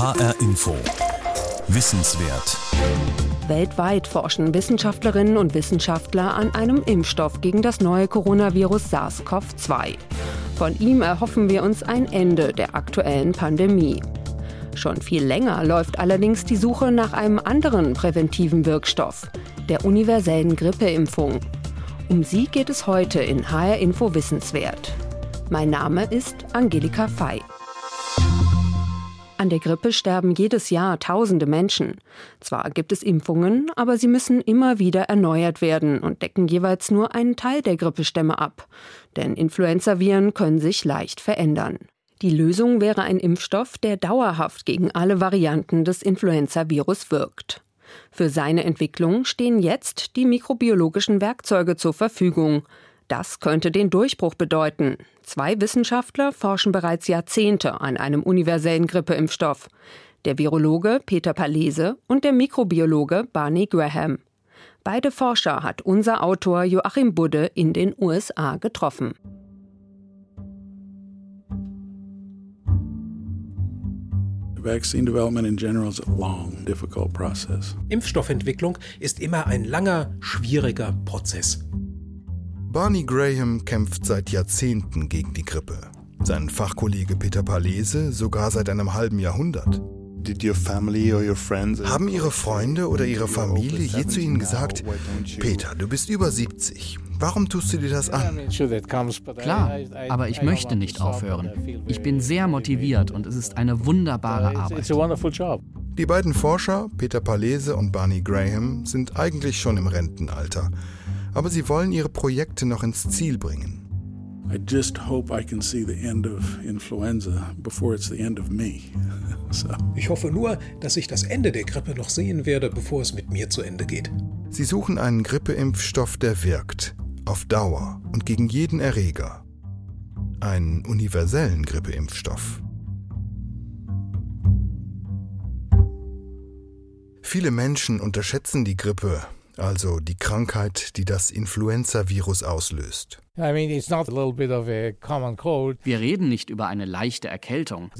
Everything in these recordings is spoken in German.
HR Info. Wissenswert. Weltweit forschen Wissenschaftlerinnen und Wissenschaftler an einem Impfstoff gegen das neue Coronavirus SARS-CoV-2. Von ihm erhoffen wir uns ein Ende der aktuellen Pandemie. Schon viel länger läuft allerdings die Suche nach einem anderen präventiven Wirkstoff, der universellen Grippeimpfung. Um sie geht es heute in HR Info Wissenswert. Mein Name ist Angelika Fey. An der Grippe sterben jedes Jahr tausende Menschen. Zwar gibt es Impfungen, aber sie müssen immer wieder erneuert werden und decken jeweils nur einen Teil der Grippestämme ab. Denn Influenzaviren können sich leicht verändern. Die Lösung wäre ein Impfstoff, der dauerhaft gegen alle Varianten des Influenzavirus wirkt. Für seine Entwicklung stehen jetzt die mikrobiologischen Werkzeuge zur Verfügung. Das könnte den Durchbruch bedeuten. Zwei Wissenschaftler forschen bereits Jahrzehnte an einem universellen Grippeimpfstoff. Der Virologe Peter Palese und der Mikrobiologe Barney Graham. Beide Forscher hat unser Autor Joachim Budde in den USA getroffen. Impfstoffentwicklung ist immer ein langer, schwieriger Prozess. Barney Graham kämpft seit Jahrzehnten gegen die Grippe. Sein Fachkollege Peter Palese sogar seit einem halben Jahrhundert. Haben Ihre Freunde oder Ihre Familie je zu Ihnen gesagt, Peter, du bist über 70, warum tust du dir das an? Klar, aber ich möchte nicht aufhören. Ich bin sehr motiviert und es ist eine wunderbare Arbeit. Die beiden Forscher, Peter Palese und Barney Graham, sind eigentlich schon im Rentenalter aber sie wollen ihre Projekte noch ins Ziel bringen. I just hope I can see the end of influenza before it's the end of me. so. Ich hoffe nur, dass ich das Ende der Grippe noch sehen werde, bevor es mit mir zu Ende geht. Sie suchen einen Grippeimpfstoff, der wirkt, auf Dauer und gegen jeden Erreger. Einen universellen Grippeimpfstoff. Viele Menschen unterschätzen die Grippe also die Krankheit, die das Influenza-Virus auslöst. Wir reden nicht über eine leichte Erkältung.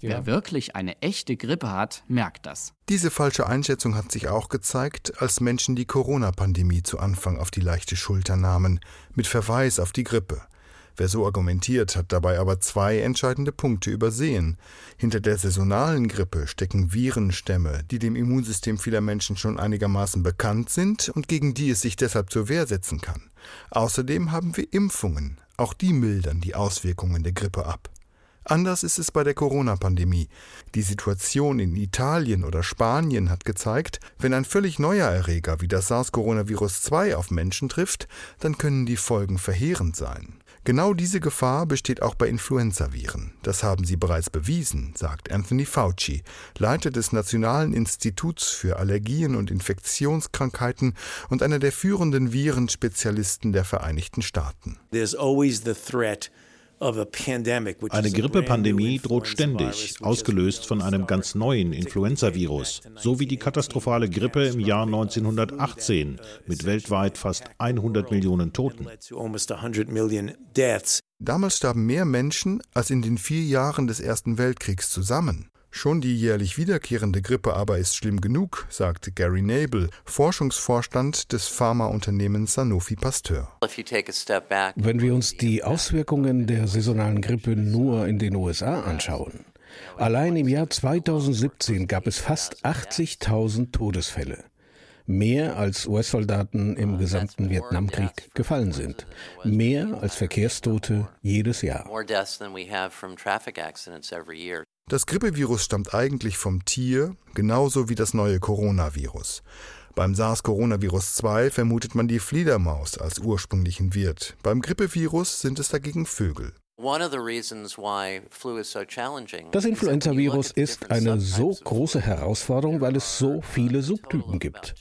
Wer wirklich eine echte Grippe hat, merkt das. Diese falsche Einschätzung hat sich auch gezeigt, als Menschen die Corona-Pandemie zu Anfang auf die leichte Schulter nahmen, mit Verweis auf die Grippe. Wer so argumentiert, hat dabei aber zwei entscheidende Punkte übersehen. Hinter der saisonalen Grippe stecken Virenstämme, die dem Immunsystem vieler Menschen schon einigermaßen bekannt sind und gegen die es sich deshalb zur Wehr setzen kann. Außerdem haben wir Impfungen, auch die mildern die Auswirkungen der Grippe ab. Anders ist es bei der Corona-Pandemie. Die Situation in Italien oder Spanien hat gezeigt, wenn ein völlig neuer Erreger wie das SARS-Coronavirus 2 auf Menschen trifft, dann können die Folgen verheerend sein. Genau diese Gefahr besteht auch bei Influenzaviren. Das haben sie bereits bewiesen, sagt Anthony Fauci, Leiter des Nationalen Instituts für Allergien und Infektionskrankheiten und einer der führenden Virenspezialisten der Vereinigten Staaten. There's always the threat eine Grippepandemie droht ständig, ausgelöst von einem ganz neuen Influenzavirus, so wie die katastrophale Grippe im Jahr 1918 mit weltweit fast 100 Millionen Toten. Damals starben mehr Menschen als in den vier Jahren des Ersten Weltkriegs zusammen. Schon die jährlich wiederkehrende Grippe aber ist schlimm genug, sagte Gary Nabel, Forschungsvorstand des Pharmaunternehmens Sanofi Pasteur. Wenn wir uns die Auswirkungen der saisonalen Grippe nur in den USA anschauen, allein im Jahr 2017 gab es fast 80.000 Todesfälle mehr als US-Soldaten im gesamten Vietnamkrieg gefallen sind, mehr als Verkehrstote jedes Jahr. Das Grippevirus stammt eigentlich vom Tier, genauso wie das neue Coronavirus. Beim SARS-Coronavirus 2 vermutet man die Fledermaus als ursprünglichen Wirt. Beim Grippevirus sind es dagegen Vögel. Das Influenzavirus ist eine so große Herausforderung, weil es so viele Subtypen gibt.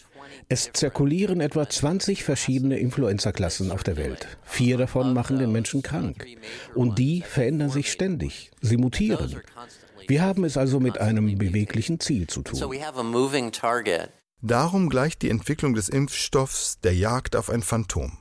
Es zirkulieren etwa 20 verschiedene Influenza-Klassen auf der Welt. Vier davon machen den Menschen krank. Und die verändern sich ständig. Sie mutieren. Wir haben es also mit einem beweglichen Ziel zu tun. Darum gleicht die Entwicklung des Impfstoffs der Jagd auf ein Phantom.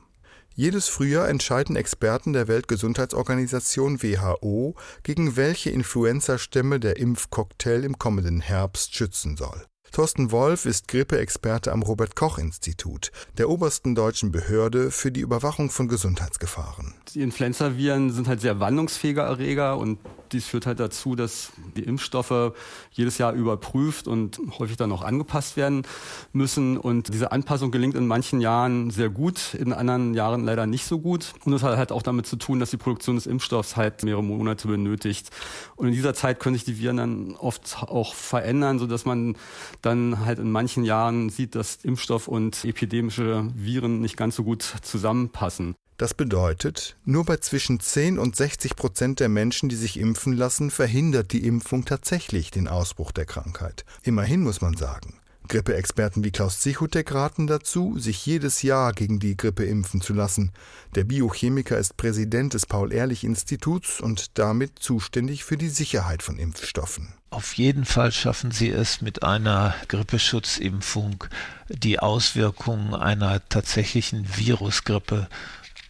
Jedes Frühjahr entscheiden Experten der Weltgesundheitsorganisation WHO, gegen welche Influenzastämme der Impfcocktail im kommenden Herbst schützen soll. Thorsten Wolf ist Grippeexperte am Robert Koch Institut, der obersten deutschen Behörde für die Überwachung von Gesundheitsgefahren. Die Influenzaviren sind halt sehr wandlungsfähige Erreger und dies führt halt dazu, dass die Impfstoffe jedes Jahr überprüft und häufig dann auch angepasst werden müssen. Und diese Anpassung gelingt in manchen Jahren sehr gut, in anderen Jahren leider nicht so gut. Und das hat halt auch damit zu tun, dass die Produktion des Impfstoffs halt mehrere Monate benötigt. Und in dieser Zeit können sich die Viren dann oft auch verändern, sodass man dann halt in manchen Jahren sieht, dass Impfstoff und epidemische Viren nicht ganz so gut zusammenpassen. Das bedeutet, nur bei zwischen 10 und 60 Prozent der Menschen, die sich impfen lassen, verhindert die Impfung tatsächlich den Ausbruch der Krankheit. Immerhin muss man sagen. Grippeexperten wie Klaus Zichutek raten dazu, sich jedes Jahr gegen die Grippe impfen zu lassen. Der Biochemiker ist Präsident des Paul-Ehrlich-Instituts und damit zuständig für die Sicherheit von Impfstoffen. Auf jeden Fall schaffen sie es mit einer Grippeschutzimpfung, die Auswirkungen einer tatsächlichen Virusgrippe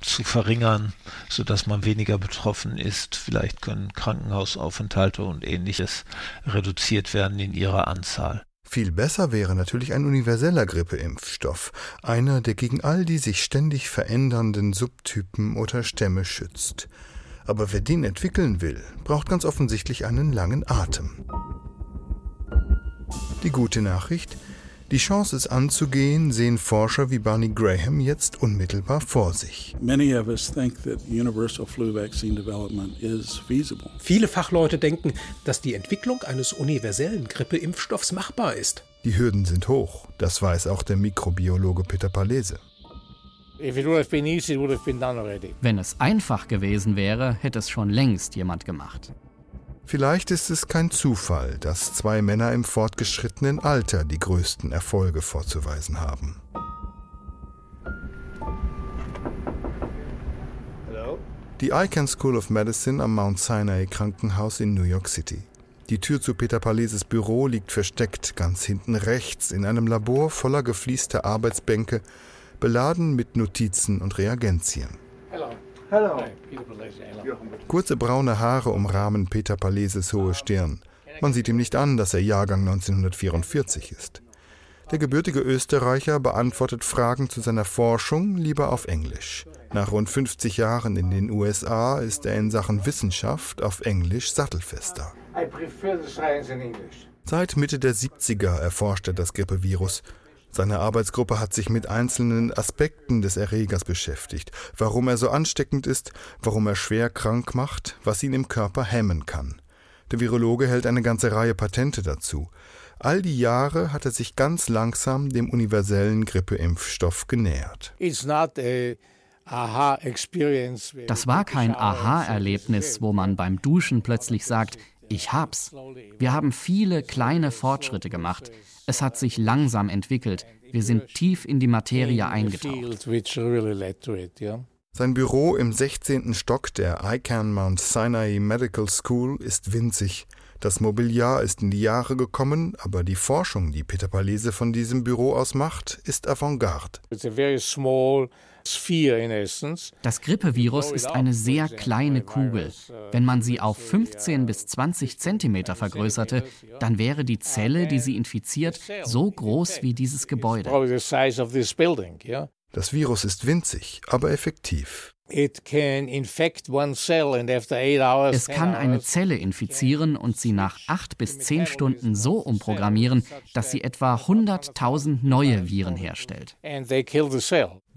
zu verringern, sodass man weniger betroffen ist. Vielleicht können Krankenhausaufenthalte und ähnliches reduziert werden in ihrer Anzahl. Viel besser wäre natürlich ein universeller Grippeimpfstoff, einer, der gegen all die sich ständig verändernden Subtypen oder Stämme schützt. Aber wer den entwickeln will, braucht ganz offensichtlich einen langen Atem. Die gute Nachricht, die Chance, es anzugehen, sehen Forscher wie Barney Graham jetzt unmittelbar vor sich. Viele Fachleute denken, dass die Entwicklung eines universellen Grippeimpfstoffs machbar ist. Die Hürden sind hoch, das weiß auch der Mikrobiologe Peter Palese. Wenn es einfach gewesen wäre, hätte es schon längst jemand gemacht. Vielleicht ist es kein Zufall, dass zwei Männer im fortgeschrittenen Alter die größten Erfolge vorzuweisen haben. Die Icahn School of Medicine am Mount Sinai Krankenhaus in New York City. Die Tür zu Peter Paleses Büro liegt versteckt ganz hinten rechts in einem Labor voller gefließter Arbeitsbänke, beladen mit Notizen und Reagenzien. Kurze braune Haare umrahmen Peter Paleses hohe Stirn. Man sieht ihm nicht an, dass er Jahrgang 1944 ist. Der gebürtige Österreicher beantwortet Fragen zu seiner Forschung lieber auf Englisch. Nach rund 50 Jahren in den USA ist er in Sachen Wissenschaft auf Englisch sattelfester. Seit Mitte der 70er erforscht er das Grippevirus seine Arbeitsgruppe hat sich mit einzelnen Aspekten des Erregers beschäftigt, warum er so ansteckend ist, warum er schwer krank macht, was ihn im Körper hemmen kann. Der Virologe hält eine ganze Reihe Patente dazu. All die Jahre hat er sich ganz langsam dem universellen Grippeimpfstoff genähert. Das war kein Aha-Erlebnis, wo man beim Duschen plötzlich sagt, ich hab's. Wir haben viele kleine Fortschritte gemacht. Es hat sich langsam entwickelt. Wir sind tief in die Materie eingetaucht. Sein Büro im 16. Stock der ICANN Mount Sinai Medical School ist winzig. Das Mobiliar ist in die Jahre gekommen, aber die Forschung, die Peter Palese von diesem Büro aus macht, ist Avantgarde. Das Grippevirus ist eine sehr kleine Kugel. Wenn man sie auf 15 bis 20 Zentimeter vergrößerte, dann wäre die Zelle, die sie infiziert, so groß wie dieses Gebäude. Das Virus ist winzig, aber effektiv. Es kann eine Zelle infizieren und sie nach acht bis zehn Stunden so umprogrammieren, dass sie etwa 100.000 neue Viren herstellt.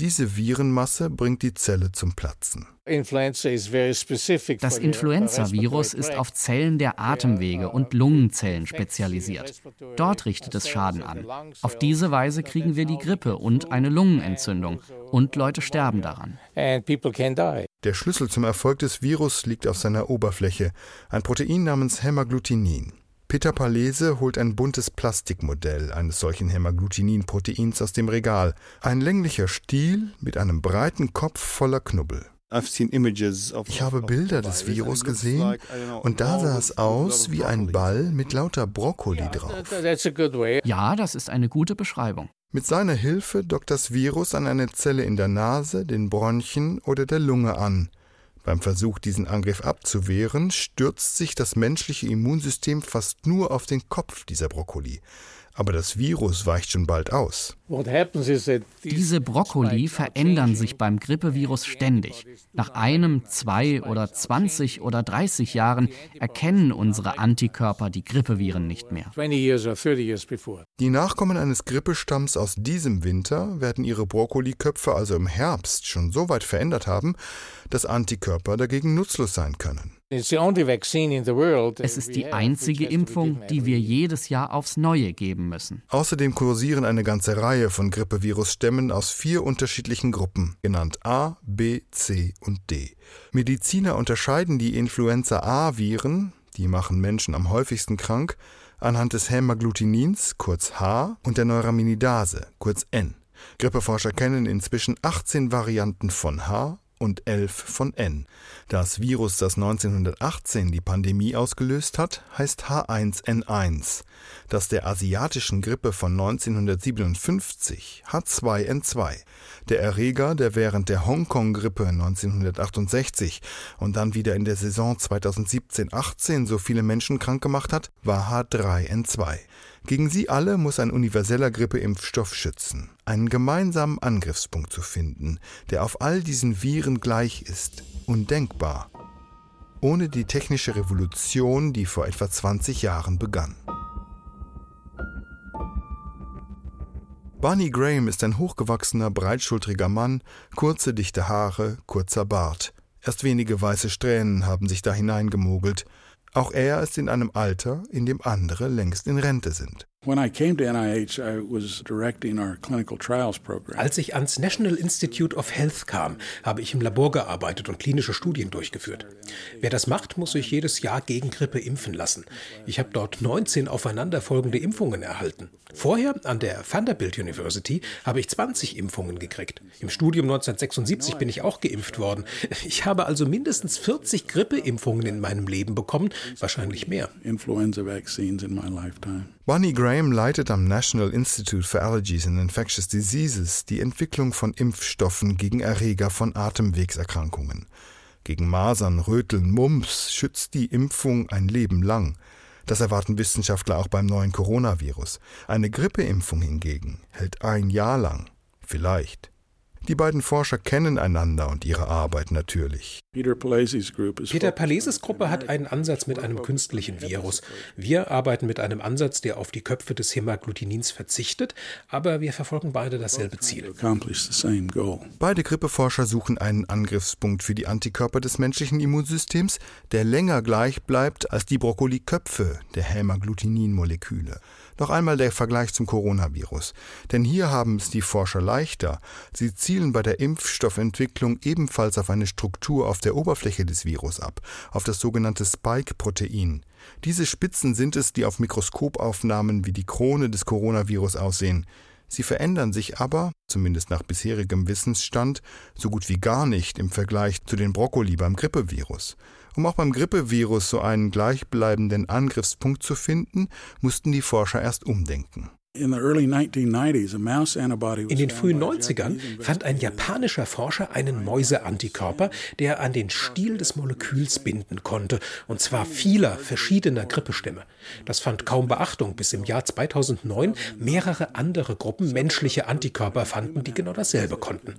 Diese Virenmasse bringt die Zelle zum Platzen. Das Influenza-Virus ist auf Zellen der Atemwege und Lungenzellen spezialisiert. Dort richtet es Schaden an. Auf diese Weise kriegen wir die Grippe und eine Lungenentzündung. Und Leute sterben daran. Der Schlüssel zum Erfolg des Virus liegt auf seiner Oberfläche, ein Protein namens Hämagglutinin. Peter Palese holt ein buntes Plastikmodell eines solchen Hämagglutinin-Proteins aus dem Regal. Ein länglicher Stiel mit einem breiten Kopf voller Knubbel. Ich habe Bilder des Virus gesehen und da sah es aus wie ein Ball mit lauter Brokkoli drauf. Ja, das ist eine gute Beschreibung. Mit seiner Hilfe dockt das Virus an eine Zelle in der Nase, den Bronchien oder der Lunge an. Beim Versuch, diesen Angriff abzuwehren, stürzt sich das menschliche Immunsystem fast nur auf den Kopf dieser Brokkoli. Aber das Virus weicht schon bald aus. Diese Brokkoli verändern sich beim Grippevirus ständig. Nach einem, zwei oder 20 oder 30 Jahren erkennen unsere Antikörper die Grippeviren nicht mehr. Die Nachkommen eines Grippestamms aus diesem Winter werden ihre Brokkoliköpfe also im Herbst schon so weit verändert haben, dass Antikörper dagegen nutzlos sein können. Es ist die einzige Impfung, die wir jedes Jahr aufs Neue geben müssen. Außerdem kursieren eine ganze Reihe von Grippevirusstämmen aus vier unterschiedlichen Gruppen, genannt A, B, C und D. Mediziner unterscheiden die Influenza-A-Viren, die machen Menschen am häufigsten krank, anhand des Hämagglutinins, kurz H, und der Neuraminidase, kurz N. Grippeforscher kennen inzwischen 18 Varianten von H und 11 von N. Das Virus, das 1918 die Pandemie ausgelöst hat, heißt H1N1. Das der asiatischen Grippe von 1957 H2N2. Der Erreger, der während der Hongkong-Grippe 1968 und dann wieder in der Saison 2017-18 so viele Menschen krank gemacht hat, war H3N2. Gegen sie alle muss ein universeller Grippeimpfstoff schützen. Einen gemeinsamen Angriffspunkt zu finden, der auf all diesen Viren gleich ist, undenkbar. Ohne die technische Revolution, die vor etwa 20 Jahren begann. Barney Graham ist ein hochgewachsener, breitschultriger Mann, kurze, dichte Haare, kurzer Bart. Erst wenige weiße Strähnen haben sich da hineingemogelt. Auch er ist in einem Alter, in dem andere längst in Rente sind. Als ich ans National Institute of Health kam, habe ich im Labor gearbeitet und klinische Studien durchgeführt. Wer das macht, muss sich jedes Jahr gegen Grippe impfen lassen. Ich habe dort 19 aufeinanderfolgende Impfungen erhalten. Vorher an der Vanderbilt University habe ich 20 Impfungen gekriegt. Im Studium 1976 bin ich auch geimpft worden. Ich habe also mindestens 40 Grippeimpfungen in meinem Leben bekommen, wahrscheinlich mehr. Influenza vaccines in my lifetime. Bonnie Graham leitet am National Institute for Allergies and Infectious Diseases die Entwicklung von Impfstoffen gegen Erreger von Atemwegserkrankungen. Gegen Masern, Röteln, Mumps schützt die Impfung ein Leben lang. Das erwarten Wissenschaftler auch beim neuen Coronavirus. Eine Grippeimpfung hingegen hält ein Jahr lang. Vielleicht. Die beiden Forscher kennen einander und ihre Arbeit natürlich. Peter Paleses Gruppe hat einen Ansatz mit einem künstlichen Virus. Wir arbeiten mit einem Ansatz, der auf die Köpfe des Hämagglutinins verzichtet, aber wir verfolgen beide dasselbe Ziel. Beide Grippeforscher suchen einen Angriffspunkt für die Antikörper des menschlichen Immunsystems, der länger gleich bleibt als die Brokkoliköpfe der Hämagglutinin-Moleküle. Noch einmal der Vergleich zum Coronavirus. Denn hier haben es die Forscher leichter. Sie zielen bei der Impfstoffentwicklung ebenfalls auf eine Struktur auf der Oberfläche des Virus ab, auf das sogenannte Spike-Protein. Diese Spitzen sind es, die auf Mikroskopaufnahmen wie die Krone des Coronavirus aussehen. Sie verändern sich aber, zumindest nach bisherigem Wissensstand, so gut wie gar nicht im Vergleich zu den Brokkoli beim Grippevirus. Um auch beim Grippevirus so einen gleichbleibenden Angriffspunkt zu finden, mussten die Forscher erst umdenken. In den frühen 90ern fand ein japanischer Forscher einen Mäuseantikörper, der an den Stiel des Moleküls binden konnte, und zwar vieler verschiedener Grippestämme. Das fand kaum Beachtung, bis im Jahr 2009 mehrere andere Gruppen menschliche Antikörper fanden, die genau dasselbe konnten.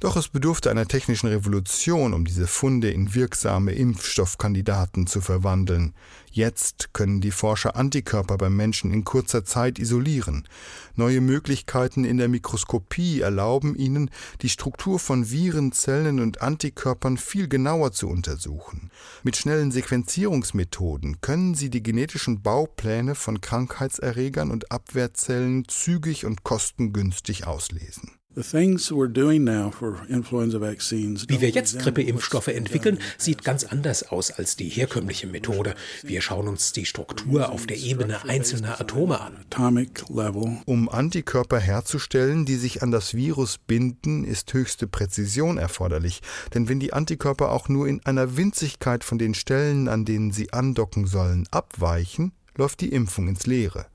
Doch es bedurfte einer technischen Revolution, um diese Funde in wirksame Impfstoffkandidaten zu verwandeln. Jetzt können die Forscher Antikörper beim Menschen in kurzer Zeit isolieren. Neue Möglichkeiten in der Mikroskopie erlauben ihnen, die Struktur von Viren, Zellen und Antikörpern viel genauer zu untersuchen. Mit schnellen Sequenzierungsmethoden können sie die genetischen Baupläne von Krankheitserregern und Abwehrzellen zügig und kostengünstig auslesen. Wie wir jetzt Grippeimpfstoffe entwickeln, sieht ganz anders aus als die herkömmliche Methode. Wir schauen uns die Struktur auf der Ebene einzelner Atome an. Um Antikörper herzustellen, die sich an das Virus binden, ist höchste Präzision erforderlich. Denn wenn die Antikörper auch nur in einer Winzigkeit von den Stellen, an denen sie andocken sollen, abweichen, läuft die Impfung ins Leere.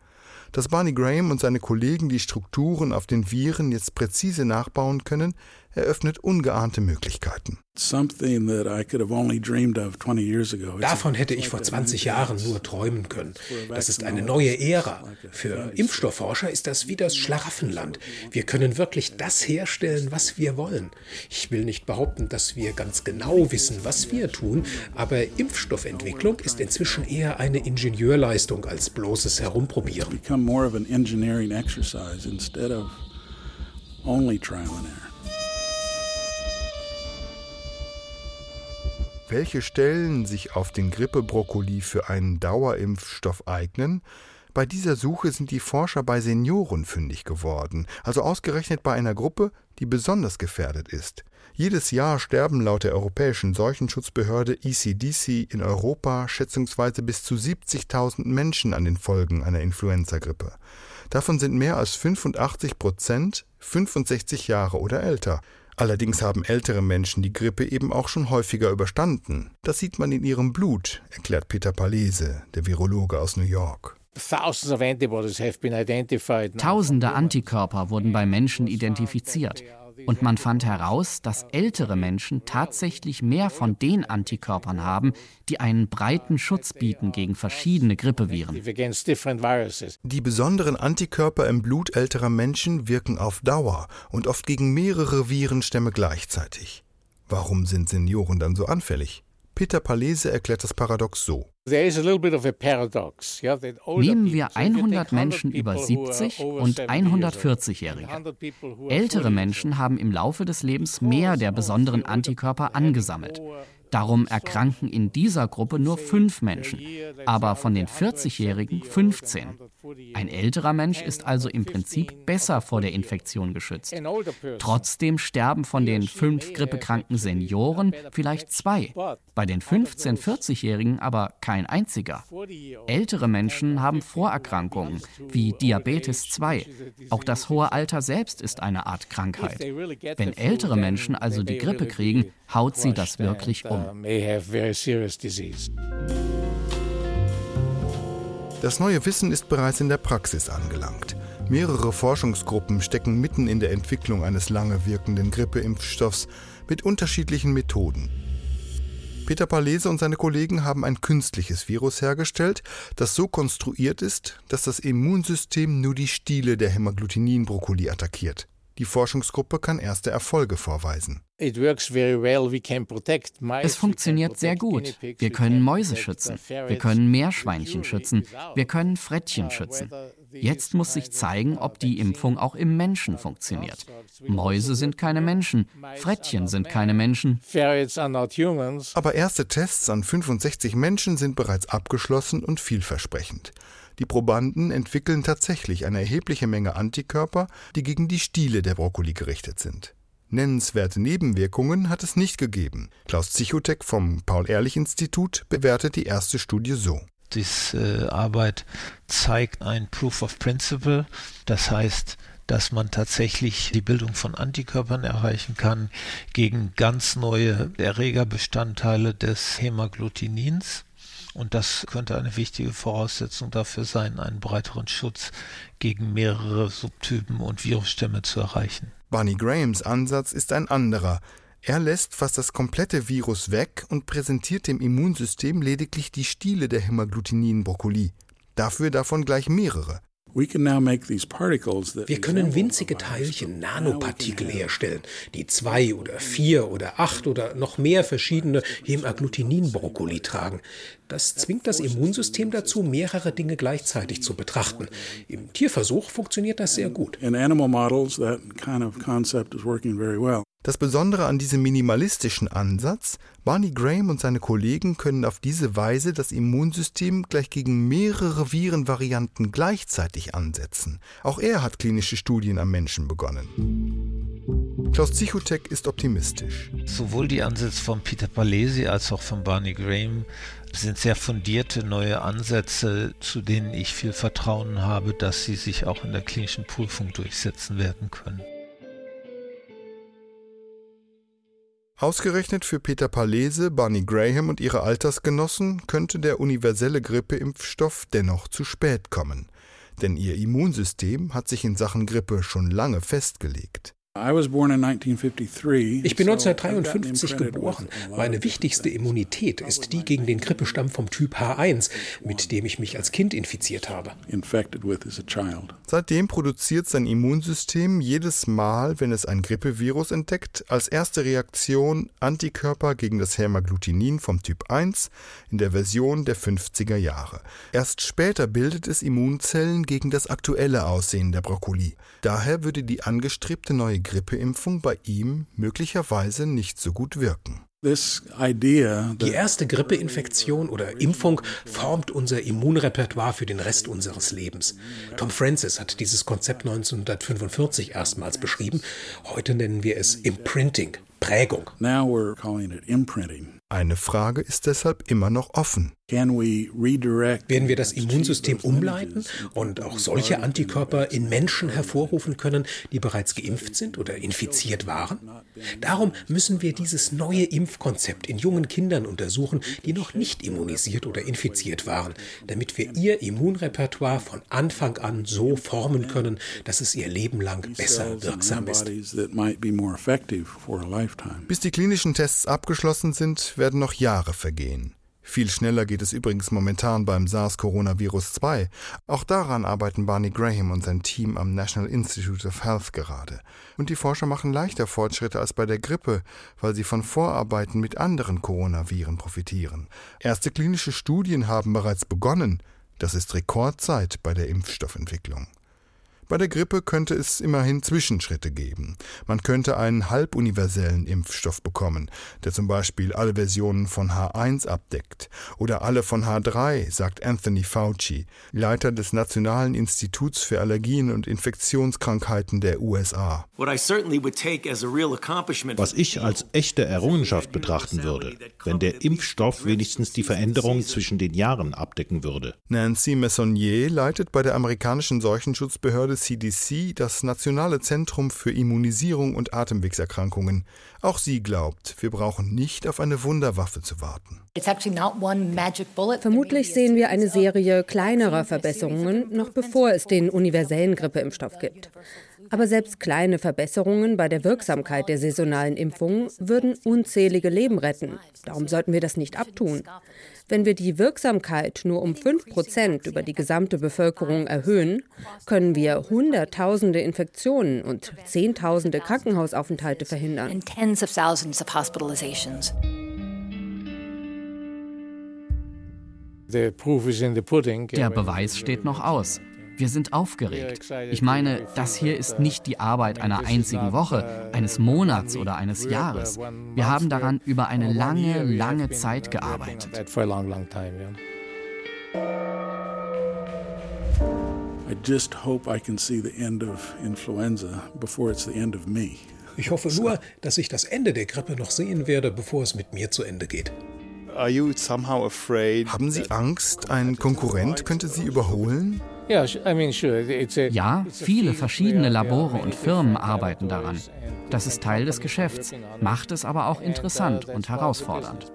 Dass Barney Graham und seine Kollegen die Strukturen auf den Viren jetzt präzise nachbauen können, eröffnet ungeahnte Möglichkeiten. Davon hätte ich vor 20 Jahren nur träumen können. Das ist eine neue Ära. Für Impfstoffforscher ist das wie das Schlaraffenland. Wir können wirklich das herstellen, was wir wollen. Ich will nicht behaupten, dass wir ganz genau wissen, was wir tun, aber Impfstoffentwicklung ist inzwischen eher eine Ingenieurleistung als bloßes Herumprobieren. Only trial and error. Welche Stellen sich auf den Grippebrokkoli für einen Dauerimpfstoff eignen, bei dieser Suche sind die Forscher bei Senioren fündig geworden, also ausgerechnet bei einer Gruppe, die besonders gefährdet ist. Jedes Jahr sterben laut der Europäischen Seuchenschutzbehörde ECDC in Europa schätzungsweise bis zu 70.000 Menschen an den Folgen einer Influenzagrippe. Davon sind mehr als 85 Prozent 65 Jahre oder älter. Allerdings haben ältere Menschen die Grippe eben auch schon häufiger überstanden. Das sieht man in ihrem Blut, erklärt Peter Palese, der Virologe aus New York. Tausende Antikörper wurden bei Menschen identifiziert. Und man fand heraus, dass ältere Menschen tatsächlich mehr von den Antikörpern haben, die einen breiten Schutz bieten gegen verschiedene Grippeviren. Die besonderen Antikörper im Blut älterer Menschen wirken auf Dauer und oft gegen mehrere Virenstämme gleichzeitig. Warum sind Senioren dann so anfällig? Peter Palese erklärt das Paradox so. Nehmen wir 100 Menschen über 70 und 140-Jährige. Ältere Menschen haben im Laufe des Lebens mehr der besonderen Antikörper angesammelt. Darum erkranken in dieser Gruppe nur fünf Menschen, aber von den 40-Jährigen 15. Ein älterer Mensch ist also im Prinzip besser vor der Infektion geschützt. Trotzdem sterben von den fünf grippekranken Senioren vielleicht zwei, bei den 15-, 40-Jährigen aber kein einziger. Ältere Menschen haben Vorerkrankungen wie Diabetes 2. Auch das hohe Alter selbst ist eine Art Krankheit. Wenn ältere Menschen also die Grippe kriegen, haut sie das wirklich um. Das neue Wissen ist bereits in der Praxis angelangt. Mehrere Forschungsgruppen stecken mitten in der Entwicklung eines lange wirkenden Grippeimpfstoffs mit unterschiedlichen Methoden. Peter Palese und seine Kollegen haben ein künstliches Virus hergestellt, das so konstruiert ist, dass das Immunsystem nur die Stiele der Hämagglutinin-Brokkoli attackiert. Die Forschungsgruppe kann erste Erfolge vorweisen. Es funktioniert sehr gut. Wir können Mäuse schützen. Wir können Meerschweinchen schützen. Wir können Frettchen schützen. Jetzt muss sich zeigen, ob die Impfung auch im Menschen funktioniert. Mäuse sind keine Menschen. Frettchen sind keine Menschen. Aber erste Tests an 65 Menschen sind bereits abgeschlossen und vielversprechend. Die Probanden entwickeln tatsächlich eine erhebliche Menge Antikörper, die gegen die Stiele der Brokkoli gerichtet sind. Nennenswerte Nebenwirkungen hat es nicht gegeben. Klaus Zichotek vom Paul-Ehrlich-Institut bewertet die erste Studie so. Diese äh, Arbeit zeigt ein Proof of Principle, das heißt, dass man tatsächlich die Bildung von Antikörpern erreichen kann gegen ganz neue Erregerbestandteile des Hämagglutinins. Und das könnte eine wichtige Voraussetzung dafür sein, einen breiteren Schutz gegen mehrere Subtypen und Virusstämme zu erreichen. Barney Grahams Ansatz ist ein anderer. Er lässt fast das komplette Virus weg und präsentiert dem Immunsystem lediglich die Stiele der Hämagglutininen-Brokkoli. Dafür davon gleich mehrere. Wir können winzige Teilchen, Nanopartikel herstellen, die zwei oder vier oder acht oder noch mehr verschiedene Hämagglutinin-Brokkoli tragen. Das zwingt das Immunsystem dazu, mehrere Dinge gleichzeitig zu betrachten. Im Tierversuch funktioniert das sehr gut. Das Besondere an diesem minimalistischen Ansatz, Barney Graham und seine Kollegen können auf diese Weise das Immunsystem gleich gegen mehrere Virenvarianten gleichzeitig ansetzen. Auch er hat klinische Studien am Menschen begonnen. Klaus Zichutek ist optimistisch. Sowohl die Ansätze von Peter Palesi als auch von Barney Graham sind sehr fundierte neue Ansätze, zu denen ich viel Vertrauen habe, dass sie sich auch in der klinischen Prüfung durchsetzen werden können. Ausgerechnet für Peter Palese, Barney Graham und ihre Altersgenossen könnte der universelle Grippeimpfstoff dennoch zu spät kommen. denn ihr Immunsystem hat sich in Sachen Grippe schon lange festgelegt. Ich bin 1953 geboren. Meine wichtigste Immunität ist die gegen den Grippestamm vom Typ H1, mit dem ich mich als Kind infiziert habe. Seitdem produziert sein Immunsystem jedes Mal, wenn es ein Grippevirus entdeckt, als erste Reaktion Antikörper gegen das Hämagglutinin vom Typ 1 in der Version der 50er Jahre. Erst später bildet es Immunzellen gegen das aktuelle Aussehen der Brokkoli. Daher würde die angestrebte neue Grippeimpfung bei ihm möglicherweise nicht so gut wirken. Die erste Grippeinfektion oder Impfung formt unser Immunrepertoire für den Rest unseres Lebens. Tom Francis hat dieses Konzept 1945 erstmals beschrieben. Heute nennen wir es Imprinting, Prägung. Eine Frage ist deshalb immer noch offen. Werden wir das Immunsystem umleiten und auch solche Antikörper in Menschen hervorrufen können, die bereits geimpft sind oder infiziert waren? Darum müssen wir dieses neue Impfkonzept in jungen Kindern untersuchen, die noch nicht immunisiert oder infiziert waren, damit wir ihr Immunrepertoire von Anfang an so formen können, dass es ihr Leben lang besser wirksam ist. Bis die klinischen Tests abgeschlossen sind, werden noch Jahre vergehen. Viel schneller geht es übrigens momentan beim SARS-Coronavirus 2. Auch daran arbeiten Barney Graham und sein Team am National Institute of Health gerade. Und die Forscher machen leichter Fortschritte als bei der Grippe, weil sie von Vorarbeiten mit anderen Coronaviren profitieren. Erste klinische Studien haben bereits begonnen. Das ist Rekordzeit bei der Impfstoffentwicklung. Bei der Grippe könnte es immerhin Zwischenschritte geben. Man könnte einen halbuniversellen Impfstoff bekommen, der zum Beispiel alle Versionen von H1 abdeckt oder alle von H3, sagt Anthony Fauci, Leiter des Nationalen Instituts für Allergien und Infektionskrankheiten der USA. Was ich als echte Errungenschaft betrachten würde, wenn der Impfstoff wenigstens die Veränderung zwischen den Jahren abdecken würde. Nancy Messonnier leitet bei der amerikanischen Seuchenschutzbehörde CDC das Nationale Zentrum für Immunisierung und Atemwegserkrankungen. Auch sie glaubt, wir brauchen nicht auf eine Wunderwaffe zu warten. Vermutlich sehen wir eine Serie kleinerer Verbesserungen, noch bevor es den universellen Grippeimpfstoff gibt. Aber selbst kleine Verbesserungen bei der Wirksamkeit der saisonalen Impfungen würden unzählige Leben retten. Darum sollten wir das nicht abtun. Wenn wir die Wirksamkeit nur um 5 Prozent über die gesamte Bevölkerung erhöhen, können wir Hunderttausende Infektionen und Zehntausende Krankenhausaufenthalte verhindern. Der Beweis steht noch aus. Wir sind aufgeregt. Ich meine, das hier ist nicht die Arbeit einer einzigen Woche, eines Monats oder eines Jahres. Wir haben daran über eine lange, lange Zeit gearbeitet. Ich hoffe nur, dass ich das Ende der Grippe noch sehen werde, bevor es mit mir zu Ende geht. Haben Sie Angst, ein Konkurrent könnte Sie überholen? Ja, viele verschiedene Labore und Firmen arbeiten daran. Das ist Teil des Geschäfts, macht es aber auch interessant und herausfordernd.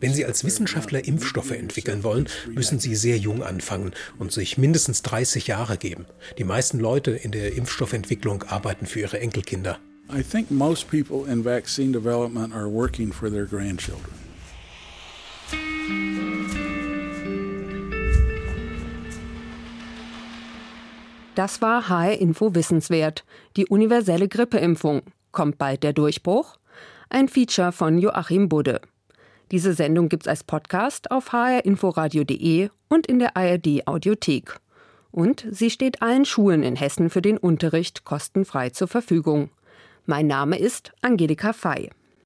Wenn Sie als Wissenschaftler Impfstoffe entwickeln wollen, müssen Sie sehr jung anfangen und sich mindestens 30 Jahre geben. Die meisten Leute in der Impfstoffentwicklung arbeiten für ihre Enkelkinder. I think most people in vaccine development are working for their grandchildren. Das war HR Info Wissenswert. Die universelle Grippeimpfung. Kommt bald der Durchbruch? Ein Feature von Joachim Budde. Diese Sendung gibt's als Podcast auf hrinforadio.de und in der ARD Audiothek. Und sie steht allen Schulen in Hessen für den Unterricht kostenfrei zur Verfügung. Mein Name ist Angelika Fey.